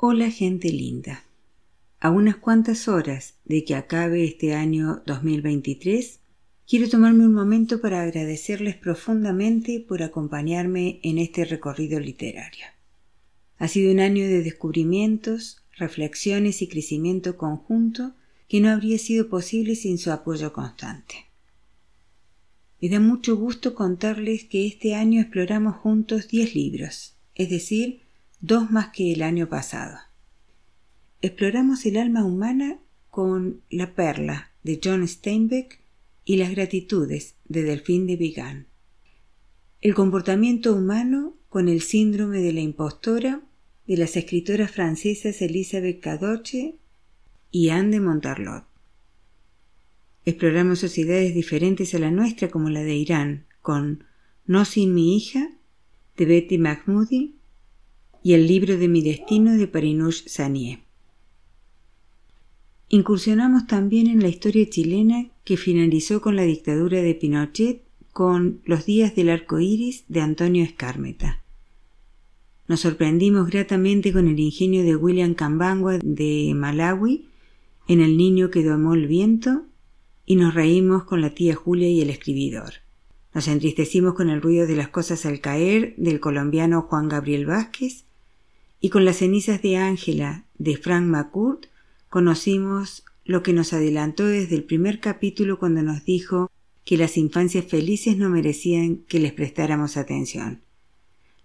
Hola gente linda. A unas cuantas horas de que acabe este año 2023, quiero tomarme un momento para agradecerles profundamente por acompañarme en este recorrido literario. Ha sido un año de descubrimientos, reflexiones y crecimiento conjunto que no habría sido posible sin su apoyo constante. Me da mucho gusto contarles que este año exploramos juntos 10 libros, es decir, dos más que el año pasado. Exploramos el alma humana con La Perla de John Steinbeck y Las Gratitudes de Delfín de Vigan. El comportamiento humano con el síndrome de la impostora de las escritoras francesas Elizabeth Cadoche y Anne de Montarlot. Exploramos sociedades diferentes a la nuestra como la de Irán, con No sin mi hija, de Betty Mahmoudi, y el libro de mi destino de Parinush Sanier. Incursionamos también en la historia chilena que finalizó con la dictadura de Pinochet con Los días del arco iris de Antonio Escármeta. Nos sorprendimos gratamente con el ingenio de William Kambangwa de Malawi en El niño que domó el viento y nos reímos con la tía Julia y el escribidor. Nos entristecimos con el ruido de las cosas al caer del colombiano Juan Gabriel Vázquez y con las cenizas de Ángela de Frank McCourt conocimos lo que nos adelantó desde el primer capítulo cuando nos dijo que las infancias felices no merecían que les prestáramos atención.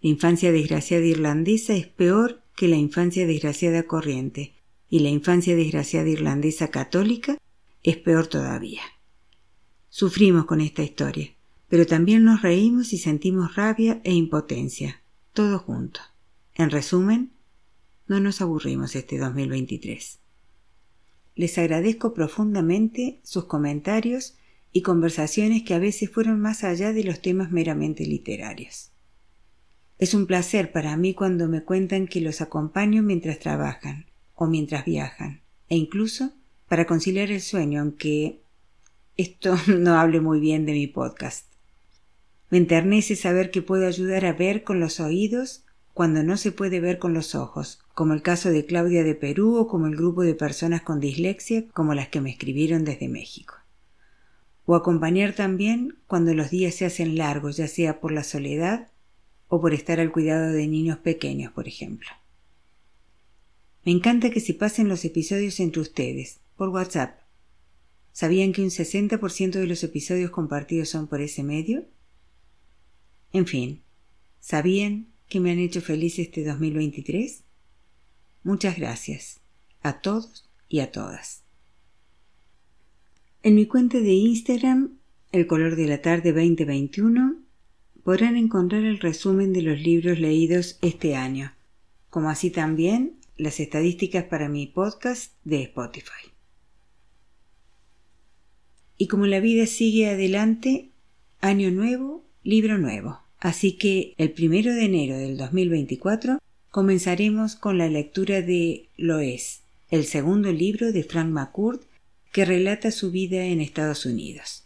La infancia desgraciada irlandesa es peor que la infancia desgraciada corriente, y la infancia desgraciada irlandesa católica es peor todavía. Sufrimos con esta historia, pero también nos reímos y sentimos rabia e impotencia, todo junto. En resumen, no nos aburrimos este 2023. Les agradezco profundamente sus comentarios y conversaciones que a veces fueron más allá de los temas meramente literarios. Es un placer para mí cuando me cuentan que los acompaño mientras trabajan o mientras viajan, e incluso para conciliar el sueño, aunque esto no hable muy bien de mi podcast. Me enternece saber que puedo ayudar a ver con los oídos cuando no se puede ver con los ojos, como el caso de Claudia de Perú o como el grupo de personas con dislexia como las que me escribieron desde México. O acompañar también cuando los días se hacen largos, ya sea por la soledad o por estar al cuidado de niños pequeños, por ejemplo. Me encanta que se pasen los episodios entre ustedes, por WhatsApp. ¿Sabían que un 60% de los episodios compartidos son por ese medio? En fin, ¿sabían que me han hecho feliz este 2023? Muchas gracias a todos y a todas. En mi cuenta de Instagram, El color de la tarde 2021, podrán encontrar el resumen de los libros leídos este año, como así también las estadísticas para mi podcast de Spotify. Y como la vida sigue adelante, año nuevo, libro nuevo. Así que el primero de enero del 2024 comenzaremos con la lectura de Lo es, el segundo libro de Frank McCourt que relata su vida en Estados Unidos.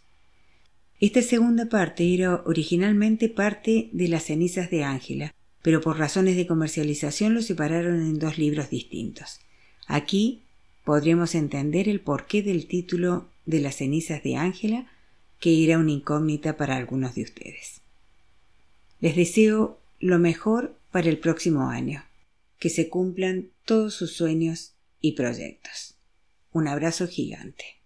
Esta segunda parte era originalmente parte de Las cenizas de Ángela, pero por razones de comercialización lo separaron en dos libros distintos. Aquí podremos entender el porqué del título de Las cenizas de Ángela, que era una incógnita para algunos de ustedes. Les deseo lo mejor para el próximo año, que se cumplan todos sus sueños y proyectos. Un abrazo gigante.